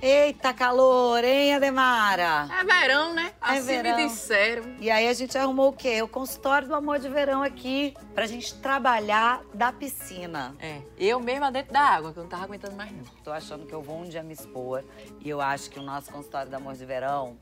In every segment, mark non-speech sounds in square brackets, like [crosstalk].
Eita calor, hein, Ademara? É verão, né? É assim verão. me disseram. E aí a gente arrumou o quê? O consultório do amor de verão aqui, pra gente trabalhar da piscina. É, eu mesma dentro da água, que eu não tava aguentando mais não. Tô achando que eu vou um dia me expor e eu acho que o nosso consultório do amor de verão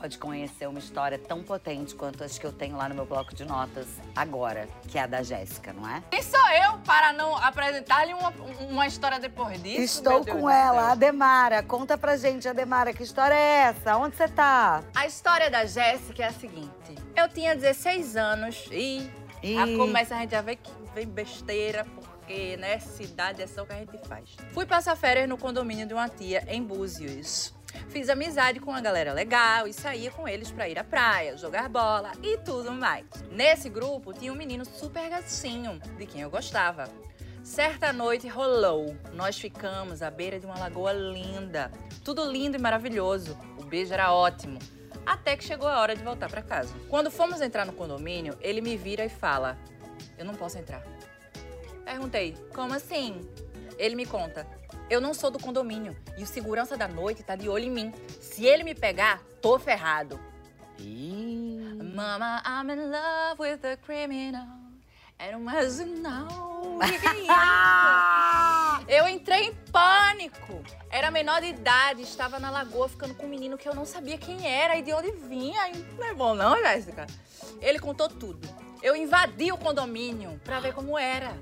pode conhecer uma história tão potente quanto as que eu tenho lá no meu bloco de notas agora, que é a da Jéssica, não é? Quem sou eu para não apresentar-lhe uma, uma história depois disso? Estou com ela? Ademara. Conta pra gente, Ademara, que história é essa? Onde você tá? A história da Jéssica é a seguinte. Eu tinha 16 anos e Ih. a começa a gente já vê que vem besteira, porque, né, cidade é só o que a gente faz. Fui passar férias no condomínio de uma tia em Búzios. Fiz amizade com uma galera legal e saía com eles pra ir à praia, jogar bola e tudo mais. Nesse grupo tinha um menino super gatinho, de quem eu gostava. Certa noite rolou. Nós ficamos à beira de uma lagoa linda. Tudo lindo e maravilhoso. O beijo era ótimo. Até que chegou a hora de voltar pra casa. Quando fomos entrar no condomínio, ele me vira e fala: Eu não posso entrar. Perguntei: Como assim? Ele me conta: Eu não sou do condomínio e o segurança da noite tá de olho em mim. Se ele me pegar, tô ferrado. Ih. Mama, I'm in love with a criminal. And as you know, eu entrei em pânico. Era menor de idade, estava na lagoa ficando com um menino que eu não sabia quem era e de onde vinha. E Não é bom não, Jéssica? Ele contou tudo. Eu invadi o condomínio pra ver como era.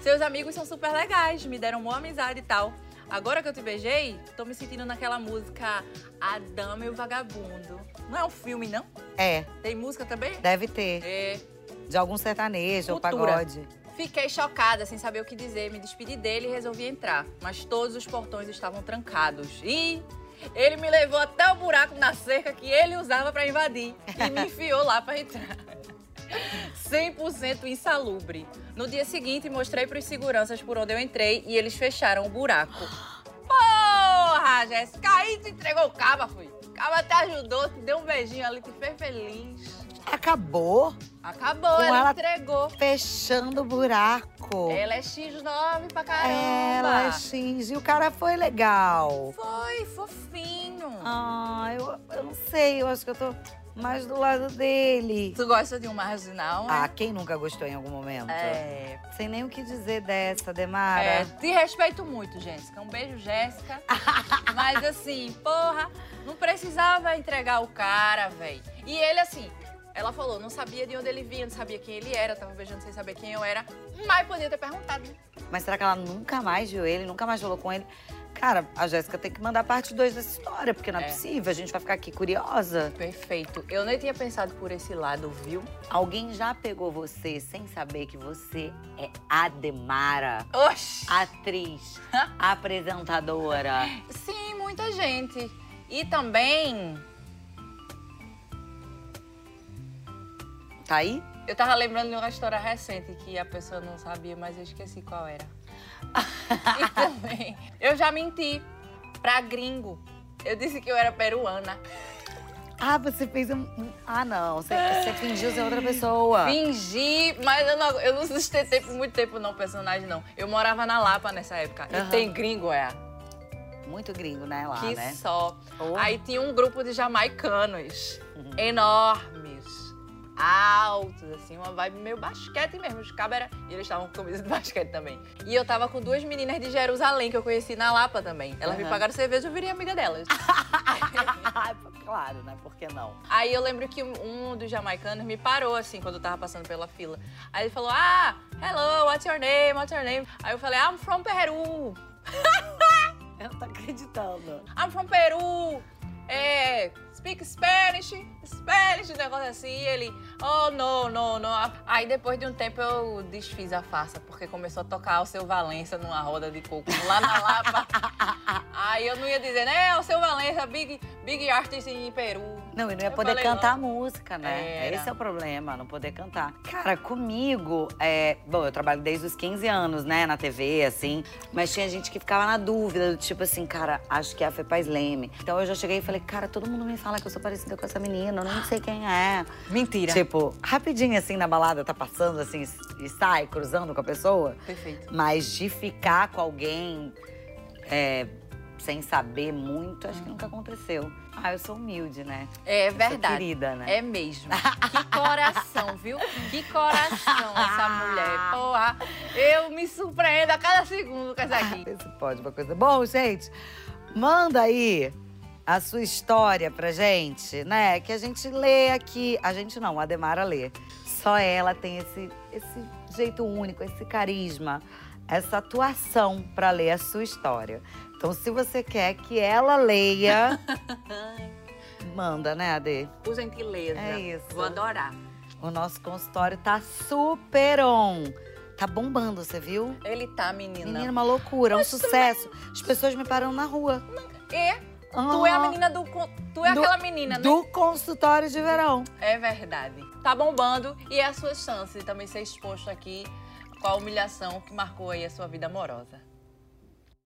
Seus amigos são super legais, me deram boa amizade e tal. Agora que eu te beijei, tô me sentindo naquela música A Dama e o Vagabundo. Não é um filme, não? É, Tem música também? deve ter. É. De algum sertanejo ou Cultura. pagode. Fiquei chocada, sem saber o que dizer. Me despedi dele e resolvi entrar. Mas todos os portões estavam trancados. E ele me levou até o buraco na cerca que ele usava pra invadir. E me enfiou lá pra entrar. 100% insalubre. No dia seguinte, mostrei pros seguranças por onde eu entrei e eles fecharam o buraco. Porra, Jéssica, aí te entregou o caba, fui. O caba te ajudou, te deu um beijinho ali, te fez feliz. Acabou Acabou, ela ela- entregou. fechando o buraco. Ela é X9 pra caramba. Ela é X. E o cara foi legal. Foi, fofinho. Ah, eu, eu não sei. Eu acho que eu tô mais do lado dele. Tu gosta de um marginal, Ah, né? quem nunca gostou em algum momento? É. Sem nem o que dizer dessa, Demara. é. Te respeito muito, Jéssica. Um beijo, Jéssica. [laughs] Mas assim, porra, não precisava entregar o cara, velho. E ele, assim, ela falou, não sabia de onde ele vinha, não sabia quem ele era, tava beijando sem saber quem eu era. Mas podia ter perguntado. né? Mas será que ela nunca mais viu ele? Nunca mais falou com ele? Cara, a Jéssica tem que mandar parte 2 dessa história, porque não é, É. possível. A gente vai ficar aqui curiosa. Perfeito. Eu nem tinha pensado por esse lado, viu? Alguém já pegou você sem saber que você é Ademara? Oxi! Atriz, apresentadora. Sim, muita gente. E também, Tá aí? eu tava lembrando de uma história recente que a pessoa não sabia, mas eu esqueci qual era. E também, eu já menti pra gringo. Eu disse que eu era peruana. Ah, você fez um. Ah, não. Você, você fingiu ser outra pessoa. Fingi, mas eu não, eu não sustentei por muito tempo não, personagem não. Eu morava na Lapa nessa época. Aham. E tem gringo, é. Muito gringo, né, lá, que né? só. Oh. Aí tinha um grupo de jamaicanos, Uhum. enormes, altos, assim, uma vibe meio basquete mesmo. Os cabos era... E eles estavam com camisa de basquete também. E eu tava com duas meninas de Jerusalém, que eu conheci na Lapa também. Elas me Aham. pagaram cerveja, eu virei amiga delas. [laughs] [laughs] claro, né? Por que não? Aí eu lembro que um um dos jamaicanos me parou, assim, quando eu tava passando pela fila. Aí ele falou, ah, hello, what's your name, what's your name? Aí eu falei, I'm from Peru. [laughs] Eu não tô acreditando. I'm from Peru. É, speak Spanish, Spanish, um negócio assim. E ele, oh, no, no, no. Aí depois de um tempo eu desfiz a farsa, porque começou a tocar o seu Valença numa roda de coco lá na Lapa. [laughs] Aí eu não ia dizer, né, o seu Valença, big, big artist em Peru. Não, e não ia Eu poder falei, cantar não. música, né? Era. Esse é o problema, não poder cantar. Cara, comigo, é... bom, eu trabalho desde os 15 anos, né, na TV, assim. Mas tinha gente que ficava na dúvida, do tipo assim, cara, acho que é a Fepaz Leme. Então eu já cheguei e falei, cara, todo mundo me fala que eu sou parecida com essa menina, eu não sei quem é. Mentira. Tipo, rapidinho assim na balada, tá passando assim e sai cruzando com a pessoa. Perfeito. Mas de ficar com alguém é, sem saber muito, acho que nunca aconteceu. Ah, eu sou humilde, né? É Eu verdade. querida, né? É mesmo. Que coração, viu? Que coração essa mulher. Porra, eu me surpreendo a cada segundo com essa aqui. Se pode uma coisa. Bom, gente, manda aí a sua história pra gente, né? Que a gente lê aqui. A gente não, a Demara lê. Só ela tem esse, esse jeito único, esse carisma, essa atuação pra ler a sua história. Então, se você quer que ela leia, [laughs] manda, né, Ade? Por gentileza. É isso. Vou adorar. O nosso consultório tá super on. Tá bombando, você viu? Ele tá, menina. Menina, uma loucura, um sucesso. As pessoas me param na rua. E tu é a Ah, menina do. Tu é Do- aquela menina, né? Do consultório de verão. É verdade. Tá bombando e é a sua chance de também ser exposto aqui com a humilhação que marcou aí a sua vida amorosa.